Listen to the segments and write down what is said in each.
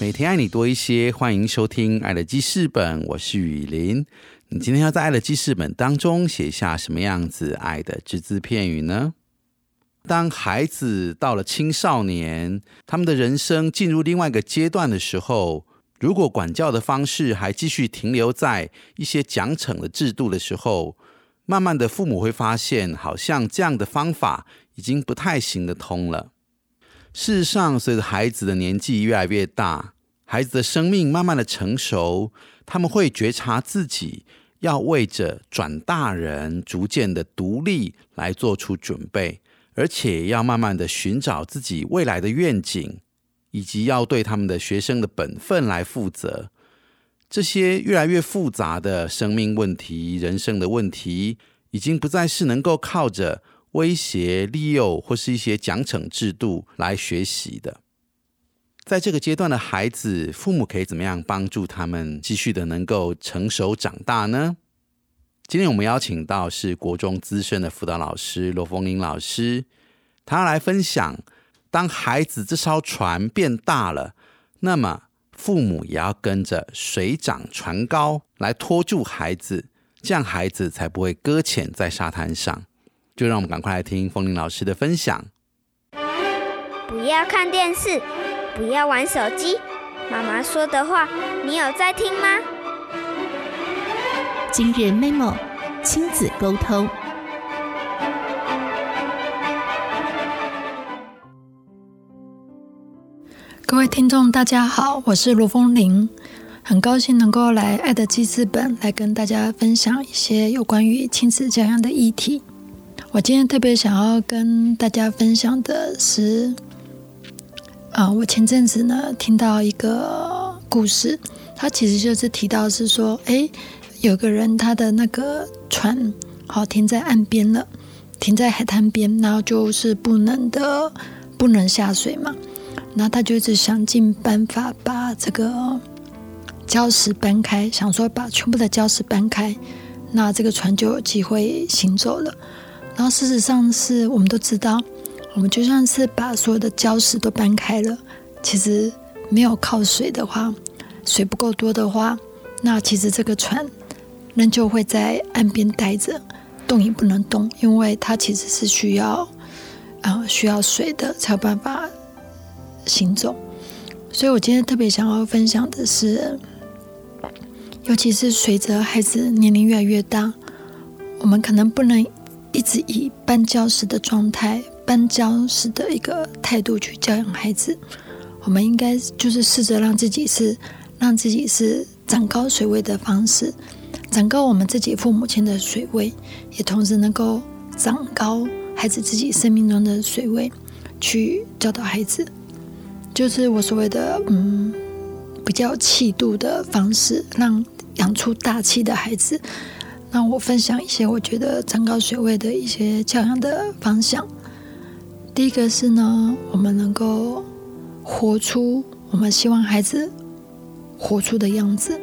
每天爱你多一些，欢迎收听《爱的记事本》，我是雨林。你今天要在《爱的记事本》当中写下什么样子爱的只字片语呢？当孩子到了青少年，他们的人生进入另外一个阶段的时候，如果管教的方式还继续停留在一些奖惩的制度的时候，慢慢的父母会发现，好像这样的方法已经不太行得通了。事实上，随着孩子的年纪越来越大，孩子的生命慢慢的成熟，他们会觉察自己要为着转大人、逐渐的独立来做出准备，而且要慢慢的寻找自己未来的愿景，以及要对他们的学生的本分来负责。这些越来越复杂的生命问题、人生的问题，已经不再是能够靠着。威胁、利诱或是一些奖惩制度来学习的，在这个阶段的孩子，父母可以怎么样帮助他们继续的能够成熟长大呢？今天我们邀请到是国中资深的辅导老师罗凤玲老师，他来分享：当孩子这艘船变大了，那么父母也要跟着水涨船高来拖住孩子，这样孩子才不会搁浅在沙滩上。就让我们赶快来听风铃老师的分享。不要看电视，不要玩手机。妈妈说的话，你有在听吗？今日 memo 亲子沟通。各位听众，大家好，我是罗风铃，很高兴能够来爱的记事本来跟大家分享一些有关于亲子教养的议题。我今天特别想要跟大家分享的是，啊，我前阵子呢听到一个故事，它其实就是提到是说，哎，有个人他的那个船好停在岸边了，停在海滩边，然后就是不能的不能下水嘛，然后他就一直想尽办法把这个礁石搬开，想说把全部的礁石搬开，那这个船就有机会行走了。然后事实上是我们都知道，我们就算是把所有的礁石都搬开了，其实没有靠水的话，水不够多的话，那其实这个船仍旧会在岸边待着，动也不能动，因为它其实是需要啊需要水的才有办法行走。所以我今天特别想要分享的是，尤其是随着孩子年龄越来越大，我们可能不能。一直以搬礁石的状态、搬礁石的一个态度去教养孩子，我们应该就是试着让自己是让自己是长高水位的方式，长高我们自己父母亲的水位，也同时能够长高孩子自己生命中的水位，去教导孩子，就是我所谓的嗯比较气度的方式，让养出大气的孩子。那我分享一些我觉得长高水位的一些教养的方向。第一个是呢，我们能够活出我们希望孩子活出的样子。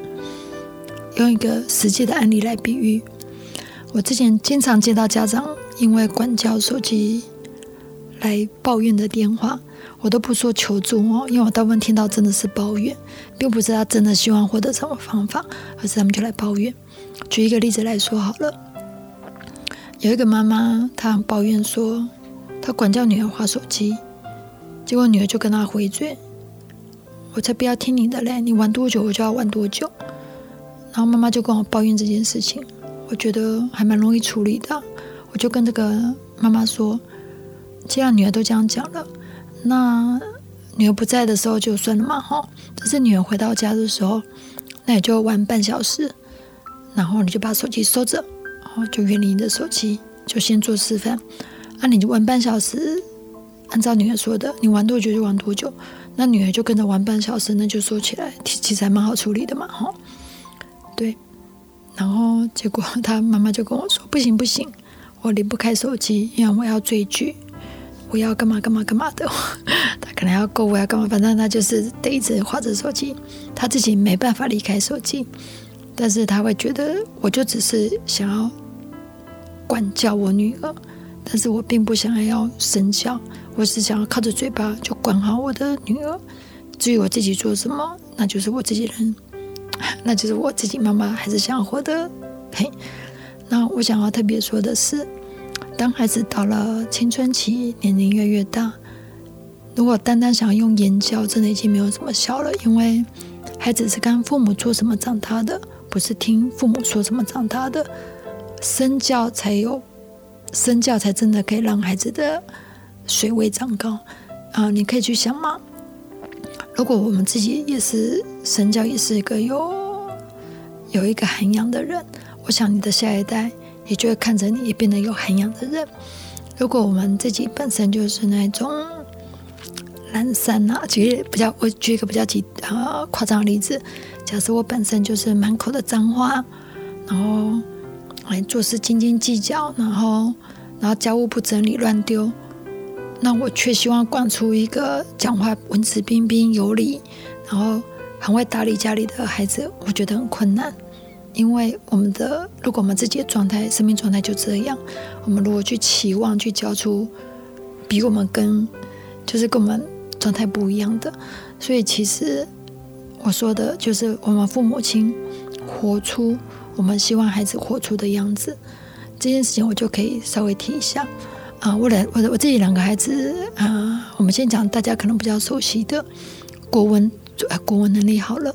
用一个实际的案例来比喻，我之前经常接到家长因为管教手机来抱怨的电话，我都不说求助哦，因为我大部分听到真的是抱怨，并不是他真的希望获得什么方法，而是他们就来抱怨。举一个例子来说好了，有一个妈妈，她很抱怨说，她管教女儿划手机，结果女儿就跟她回嘴：“我才不要听你的嘞，你玩多久我就要玩多久。”然后妈妈就跟我抱怨这件事情，我觉得还蛮容易处理的，我就跟这个妈妈说：“既然女儿都这样讲了，那女儿不在的时候就算了嘛，哈，但是女儿回到家的时候，那也就玩半小时。”然后你就把手机收着，然后就远离你的手机，就先做示范。啊，你就玩半小时，按照女儿说的，你玩多久就玩多久。那女儿就跟着玩半小时，那就收起来，其实还蛮好处理的嘛，哈。对，然后结果他妈妈就跟我说：“不行不行，我离不开手机，因为我要追剧，我要干嘛干嘛干嘛的。他可能要购物要干嘛，反正他就是得一直划着手机，他自己没办法离开手机，但是他会觉得我就只是想要管教我女儿，但是我并不想要身教，我是想要靠着嘴巴就管好我的女儿。至于我自己做什么，那就是我自己人。”那就是我自己妈妈还是想要活得嘿。那我想要特别说的是，当孩子到了青春期，年龄越越大，如果单单想用言教，真的已经没有什么效了。因为孩子是看父母做什么长大的，不是听父母说什么长大的。身教才有，身教才真的可以让孩子的水位长高啊！你可以去想嘛。如果我们自己也是身教，也是一个有有一个涵养的人，我想你的下一代也就会看着你，也变得有涵养的人。如果我们自己本身就是那种懒散呐，举比较，我举一个比较极啊夸张的例子，假设我本身就是满口的脏话，然后哎做事斤斤计较，然后然后家务不整理乱丢。那我却希望管出一个讲话文质彬彬、有礼，然后很会打理家里的孩子，我觉得很困难。因为我们的，如果我们自己的状态、生命状态就这样，我们如果去期望去教出比我们跟就是跟我们状态不一样的，所以其实我说的就是我们父母亲活出我们希望孩子活出的样子，这件事情我就可以稍微提一下。啊，我两我的我自己两个孩子啊，我们先讲大家可能比较熟悉的国文，呃，国文能力好了。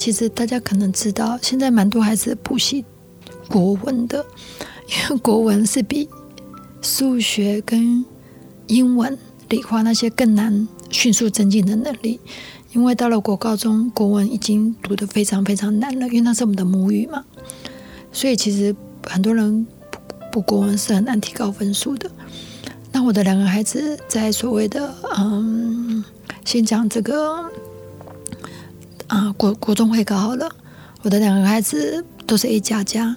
其实大家可能知道，现在蛮多孩子补习国文的，因为国文是比数学跟英文、理化那些更难迅速增进的能力。因为到了国高中，国文已经读得非常非常难了，因为那是我们的母语嘛。所以其实很多人补国文是很难提高分数的。那我的两个孩子在所谓的嗯，先讲这个国国中会考好了，我的两个孩子都是 A 加加，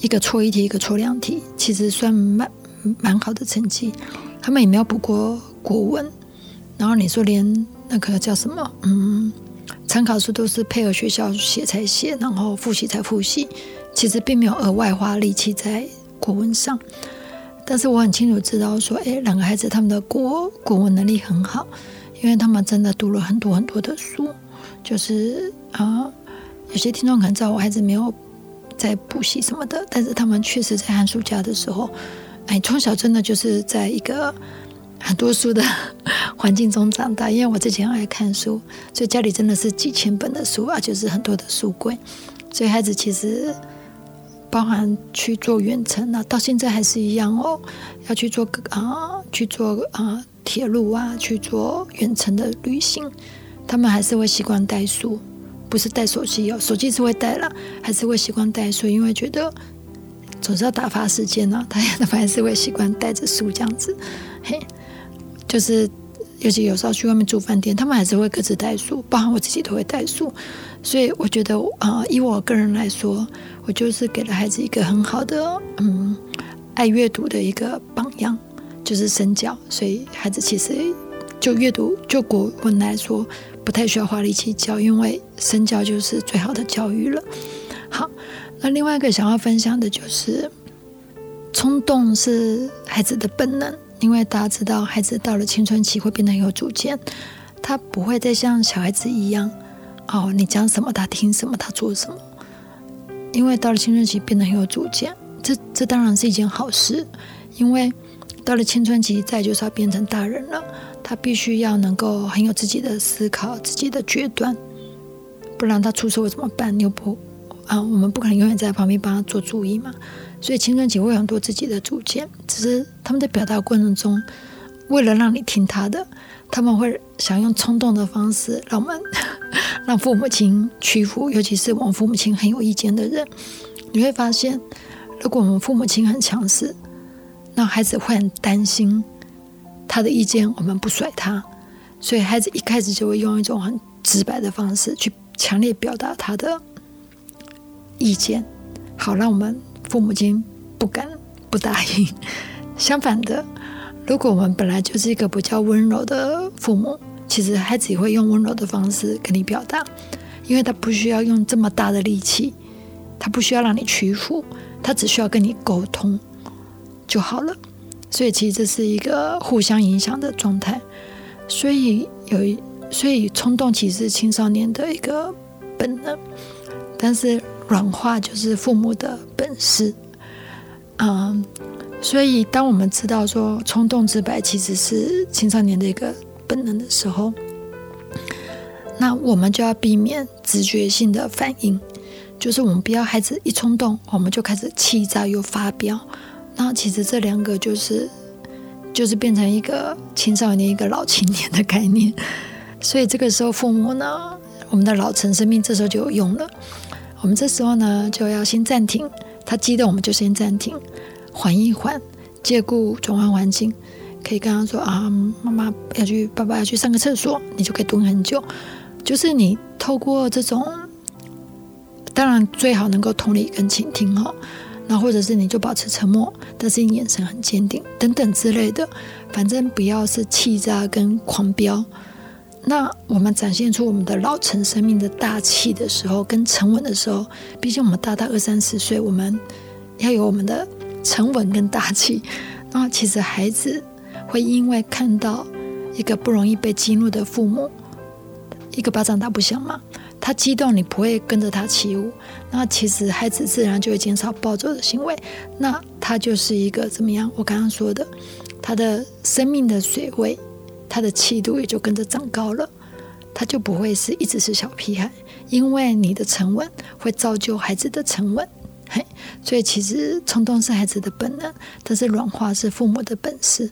一个错一题，一个错两题，其实算蛮蛮好的成绩。他们也没有补过国文，然后你说连那个叫什么嗯参考书都是配合学校写才写，然后复习才复习，其实并没有额外花力气在国文上。但是我很清楚知道，说，哎，两个孩子他们的国国文能力很好，因为他们真的读了很多很多的书。就是啊，有些听众可能知道我孩子没有在补习什么的，但是他们确实在寒暑假的时候，哎，从小真的就是在一个很多书的环境中长大。因为我之前爱看书，所以家里真的是几千本的书啊，就是很多的书柜，所以孩子其实。包含去做远程啊，到现在还是一样哦。要去做啊，去做啊，铁路啊，去做远程的旅行，他们还是会习惯带书，不是带手机哦。手机是会带了，还是会习惯带书，因为觉得总是要打发时间呢。他他们还是会习惯带着书这样子。嘿，就是尤其有时候去外面住饭店，他们还是会各自带书，包含我自己都会带书。所以我觉得啊，以我个人来说。我就是给了孩子一个很好的，嗯，爱阅读的一个榜样，就是身教。所以孩子其实就阅读，就国文来说，不太需要花力气教，因为身教就是最好的教育了。好，那另外一个想要分享的就是，冲动是孩子的本能，因为大家知道，孩子到了青春期会变得有主见，他不会再像小孩子一样，哦，你讲什么他听什么，他做什么。因为到了青春期变得很有主见，这这当然是一件好事。因为到了青春期，再就是要变成大人了，他必须要能够很有自己的思考、自己的决断，不然他出社会怎么办？又不啊，我们不可能永远在旁边帮他做主意嘛。所以青春期会有很多自己的主见，只是他们在表达过程中，为了让你听他的，他们会想用冲动的方式让我们。让父母亲屈服，尤其是我们父母亲很有意见的人，你会发现，如果我们父母亲很强势，那孩子会很担心他的意见我们不甩他，所以孩子一开始就会用一种很直白的方式去强烈表达他的意见，好让我们父母亲不敢不答应。相反的，如果我们本来就是一个比较温柔的父母，其实孩子也会用温柔的方式跟你表达，因为他不需要用这么大的力气，他不需要让你屈服，他只需要跟你沟通就好了。所以，其实这是一个互相影响的状态。所以有一，所以冲动其实是青少年的一个本能，但是软化就是父母的本事。嗯，所以当我们知道说冲动直白其实是青少年的一个本能的时候，那我们就要避免直觉性的反应，就是我们不要孩子一冲动，我们就开始气炸又发飙。那其实这两个就是就是变成一个青少年一个老青年的概念，所以这个时候父母呢，我们的老成生命这时候就有用了。我们这时候呢就要先暂停，他激动我们就先暂停，缓一缓，借故转换环境，可以跟他说啊，妈妈要去，爸爸要去上个厕所，你就可以蹲很久。就是你透过这种，当然最好能够同理跟倾听哦。那或者是你就保持沉默，但是你眼神很坚定，等等之类的，反正不要是气炸跟狂飙。那我们展现出我们的老成生命的大气的时候，跟沉稳的时候，毕竟我们大大二三十岁，我们要有我们的沉稳跟大气。那其实孩子会因为看到一个不容易被激怒的父母，一个巴掌打不响嘛。他激动，你不会跟着他起舞，那其实孩子自然就会减少暴走的行为。那他就是一个怎么样？我刚刚说的，他的生命的水位，他的气度也就跟着长高了。他就不会是一直是小屁孩，因为你的沉稳会造就孩子的沉稳。嘿，所以其实冲动是孩子的本能，但是软化是父母的本事。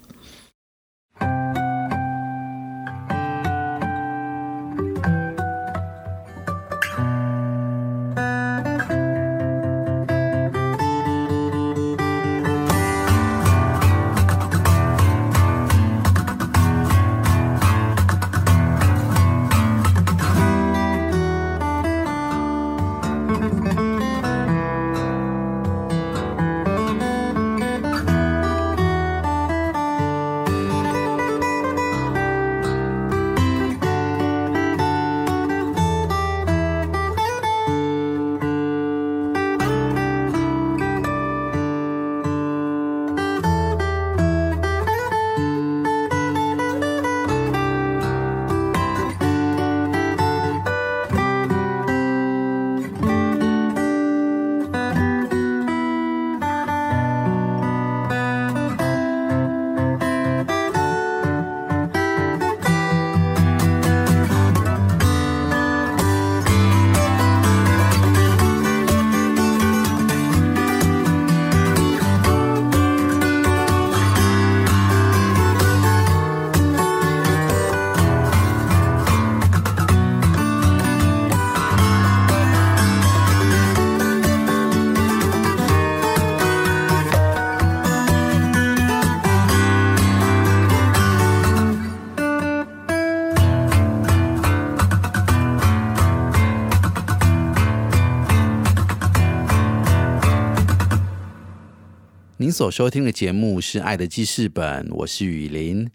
您所收听的节目是《爱的记事本》，我是雨林。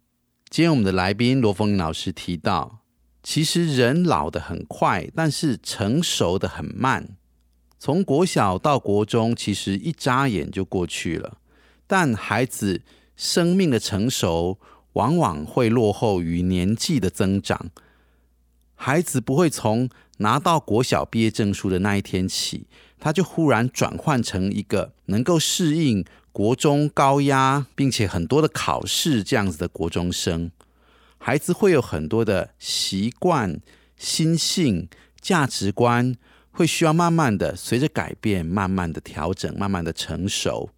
今天我们的来宾罗凤玲老师提到，其实人老得很快，但是成熟的很慢。从国小到国中，其实一眨眼就过去了。但孩子生命的成熟，往往会落后于年纪的增长。孩子不会从拿到国小毕业证书的那一天起，他就忽然转换成一个能够适应。国中高压，并且很多的考试这样子的国中生，孩子会有很多的习惯、心性、价值观，会需要慢慢的随着改变，慢慢的调整，慢慢的成熟。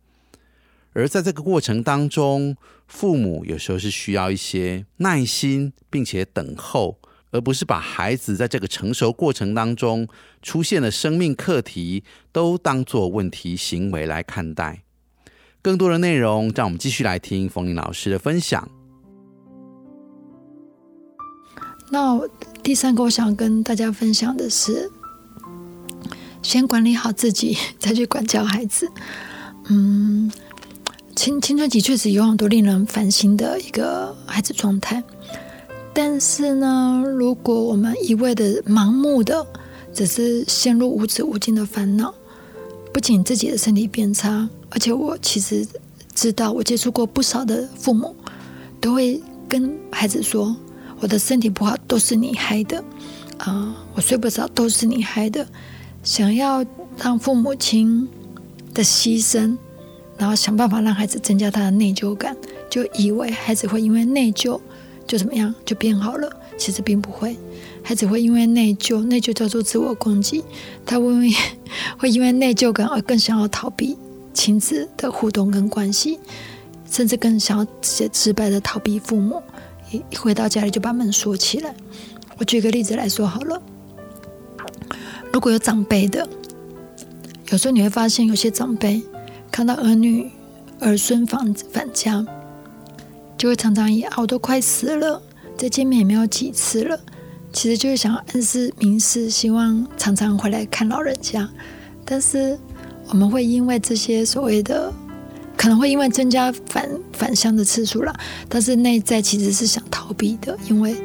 而在这个过程当中，父母有时候是需要一些耐心，并且等候，而不是把孩子在这个成熟过程当中出现的生命课题都当做问题行为来看待。更多的内容，让我们继续来听冯林老师的分享。那第三个，我想跟大家分享的是，先管理好自己，再去管教孩子。嗯，青青春期确实有很多令人烦心的一个孩子状态，但是呢，如果我们一味的盲目的，只是陷入无止无尽的烦恼，不仅自己的身体变差，而且我其实知道，我接触过不少的父母，都会跟孩子说：“我的身体不好都是你害的，啊，我睡不着都是你害的。”想要让父母亲的牺牲，然后想办法让孩子增加他的内疚感，就以为孩子会因为内疚就怎么样就变好了，其实并不会。孩子会因为内疚，内疚叫做自我攻击，他会 会因为内疚感而更想要逃避亲子的互动跟关系，甚至更想要直接直白的逃避父母，一回到家里就把门锁起来。我举个例子来说好了。如果有长辈的，有时候你会发现，有些长辈看到儿女儿孙返返家，就会常常以“我都快死了，再见面也没有几次了”，其实就是想暗示明示，希望常常回来看老人家。但是我们会因为这些所谓的，可能会因为增加返返乡的次数啦，但是内在其实是想逃避的，因为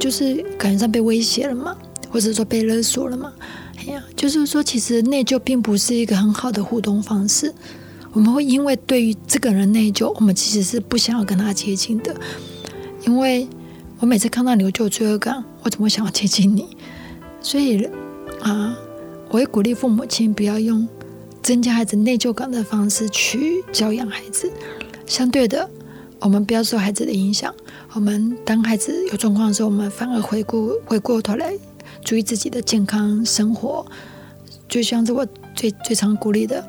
就是感觉上被威胁了嘛。或者说被勒索了嘛？哎呀，就是说，其实内疚并不是一个很好的互动方式。我们会因为对于这个人内疚，我们其实是不想要跟他接近的。因为我每次看到你我就有罪恶感，我怎么想要接近你？所以啊，我会鼓励父母亲不要用增加孩子内疚感的方式去教养孩子。相对的，我们不要受孩子的影响。我们当孩子有状况的时候，我们反而回顾回过头来。注意自己的健康生活，就像是我最最常鼓励的，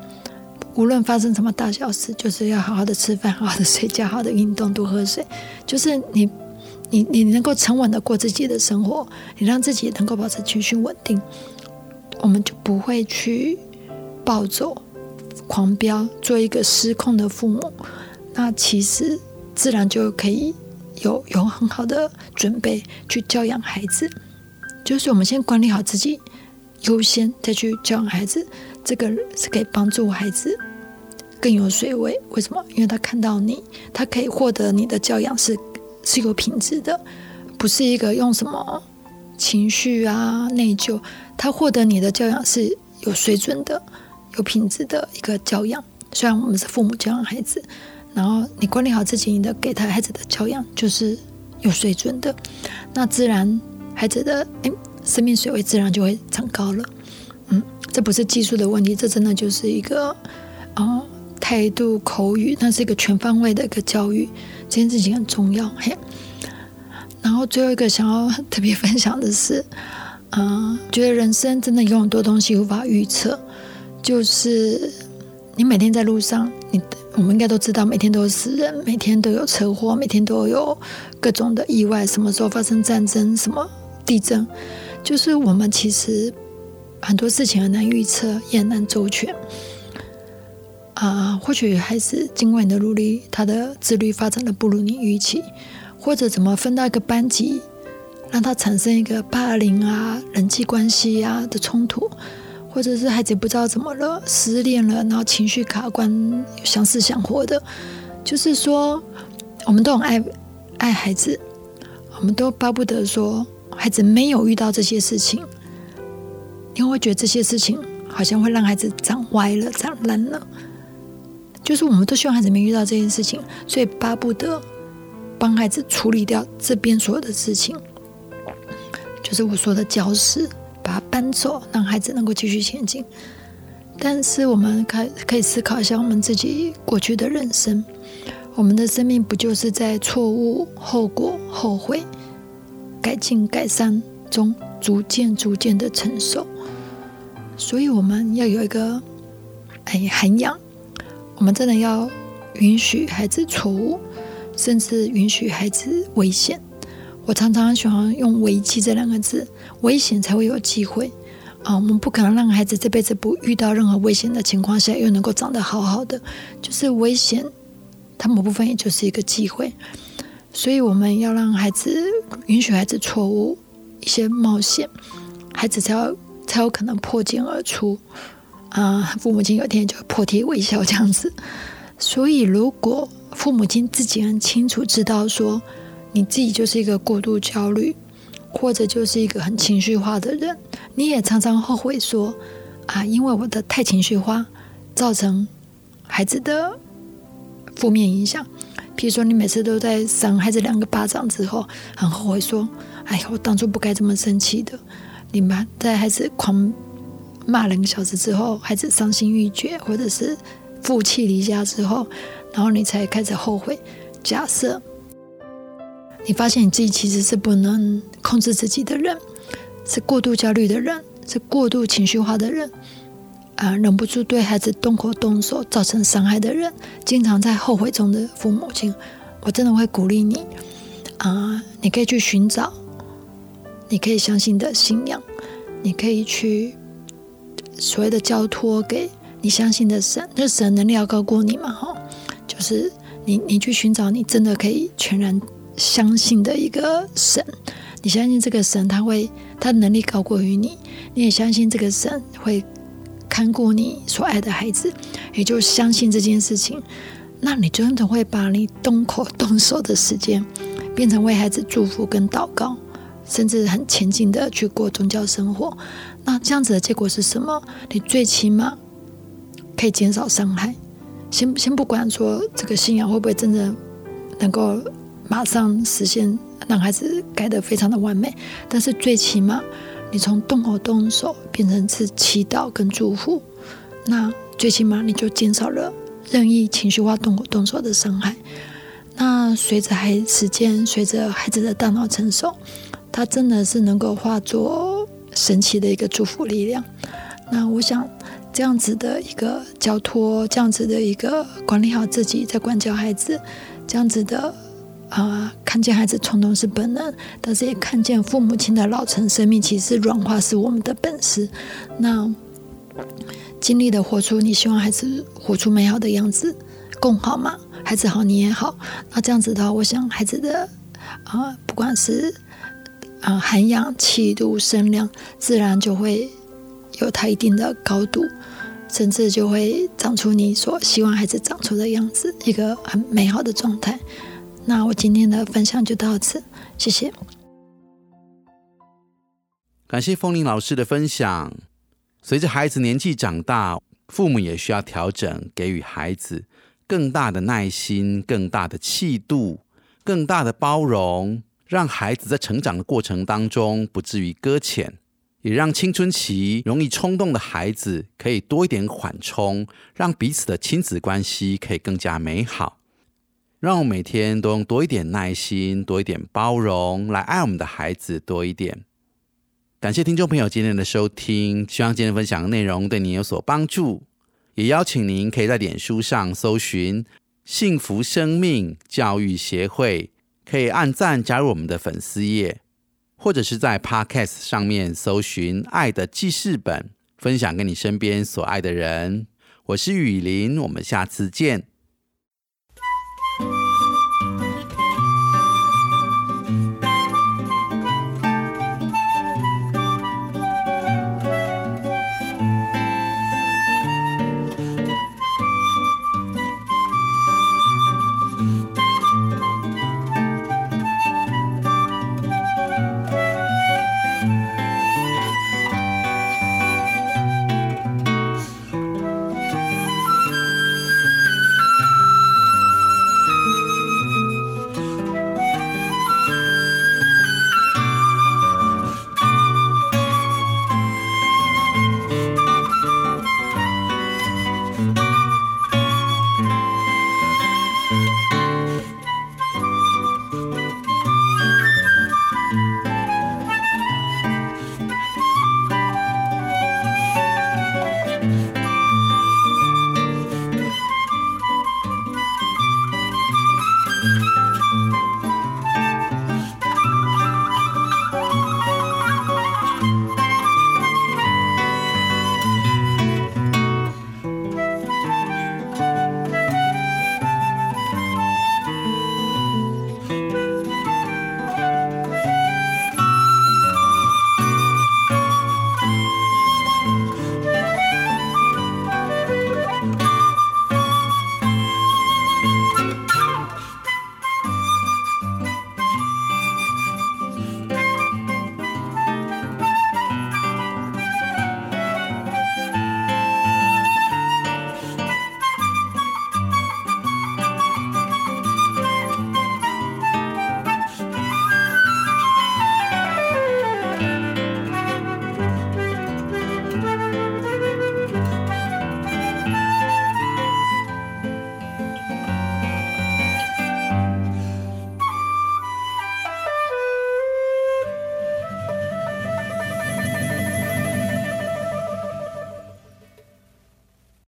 无论发生什么大小事，就是要好好的吃饭，好好的睡觉，好好的运动，多喝水。就是你，你，你能够沉稳的过自己的生活，你让自己能够保持情绪稳定，我们就不会去暴走、狂飙，做一个失控的父母。那其实自然就可以有有很好的准备去教养孩子。就是我们先管理好自己，优先再去教养孩子，这个是可以帮助孩子更有水位。为什么？因为他看到你，他可以获得你的教养是是有品质的，不是一个用什么情绪啊内疚。他获得你的教养是有水准的、有品质的一个教养。虽然我们是父母教养孩子，然后你管理好自己，你的给他孩子的教养就是有水准的，那自然。孩子的诶，生命水位自然就会长高了。嗯，这不是技术的问题，这真的就是一个哦态度、口语，那是一个全方位的一个教育，这件事情很重要。嘿，然后最后一个想要特别分享的是，嗯，觉得人生真的有很多东西无法预测，就是你每天在路上，你我们应该都知道，每天都有死人，每天都有车祸，每天都有各种的意外，什么时候发生战争，什么。地震，就是我们其实很多事情很难预测，也很难周全。啊，或许孩子经过你的努力，他的自律发展的不如你预期，或者怎么分到一个班级，让他产生一个霸凌啊、人际关系啊的冲突，或者是孩子不知道怎么了，失恋了，然后情绪卡关，想死想活的。就是说，我们都很爱爱孩子，我们都巴不得说。孩子没有遇到这些事情，你会觉得这些事情好像会让孩子长歪了、长烂了。就是我们都希望孩子没遇到这件事情，所以巴不得帮孩子处理掉这边所有的事情。就是我说的教室，把它搬走，让孩子能够继续前进。但是我们可可以思考一下我们自己过去的人生，我们的生命不就是在错误、后果、后悔？改进、改善中，逐渐、逐渐的成熟。所以我们要有一个哎涵养，我们真的要允许孩子错误，甚至允许孩子危险。我常常喜欢用“危机”这两个字，危险才会有机会啊！我们不可能让孩子这辈子不遇到任何危险的情况下，又能够长得好好的。就是危险，它某部分也就是一个机会。所以我们要让孩子允许孩子错误，一些冒险，孩子才有才有可能破茧而出啊！父母亲有天就破涕为笑这样子。所以，如果父母亲自己很清楚知道说，你自己就是一个过度焦虑，或者就是一个很情绪化的人，你也常常后悔说啊，因为我的太情绪化，造成孩子的负面影响。比如说，你每次都在扇孩子两个巴掌之后，很后悔说：“哎呀，我当初不该这么生气的。”你妈在孩子狂骂两个小时之后，孩子伤心欲绝，或者是负气离家之后，然后你才开始后悔。假设你发现你自己其实是不能控制自己的人，是过度焦虑的人，是过度情绪化的人。啊，忍不住对孩子动口动手，造成伤害的人，经常在后悔中的父母亲，我真的会鼓励你啊！你可以去寻找，你可以相信的信仰，你可以去所谓的交托给你相信的神，那神能力要高过你嘛？哈，就是你，你去寻找你真的可以全然相信的一个神，你相信这个神他会，他的能力高过于你，你也相信这个神会。看顾你所爱的孩子，也就相信这件事情，那你真的会把你动口动手的时间，变成为孩子祝福跟祷告，甚至很前进的去过宗教生活。那这样子的结果是什么？你最起码可以减少伤害。先先不管说这个信仰会不会真的能够马上实现，让孩子改得非常的完美，但是最起码。你从动口动手变成是祈祷跟祝福，那最起码你就减少了任意情绪化动口动手的伤害。那随着孩时间，随着孩子的大脑成熟，他真的是能够化作神奇的一个祝福力量。那我想这样子的一个交托，这样子的一个管理好自己，在管教孩子，这样子的。啊，看见孩子冲动是本能，但是也看见父母亲的老成生命，其实软化是我们的本事。那尽力的活出你希望孩子活出美好的样子，共好嘛？孩子好，你也好。那这样子的话，我想孩子的啊，不管是啊涵养、气度、声量，自然就会有它一定的高度，甚至就会长出你所希望孩子长出的样子，一个很美好的状态。那我今天的分享就到此，谢谢。感谢风铃老师的分享。随着孩子年纪长大，父母也需要调整，给予孩子更大的耐心、更大的气度、更大的包容，让孩子在成长的过程当中不至于搁浅，也让青春期容易冲动的孩子可以多一点缓冲，让彼此的亲子关系可以更加美好。让我每天都用多一点耐心、多一点包容来爱我们的孩子多一点。感谢听众朋友今天的收听，希望今天分享的内容对您有所帮助。也邀请您可以在脸书上搜寻“幸福生命教育协会”，可以按赞加入我们的粉丝页或者是在 podcast 上面搜寻爱的记事本分享给你身边所爱的人。我是雨林我们下次见。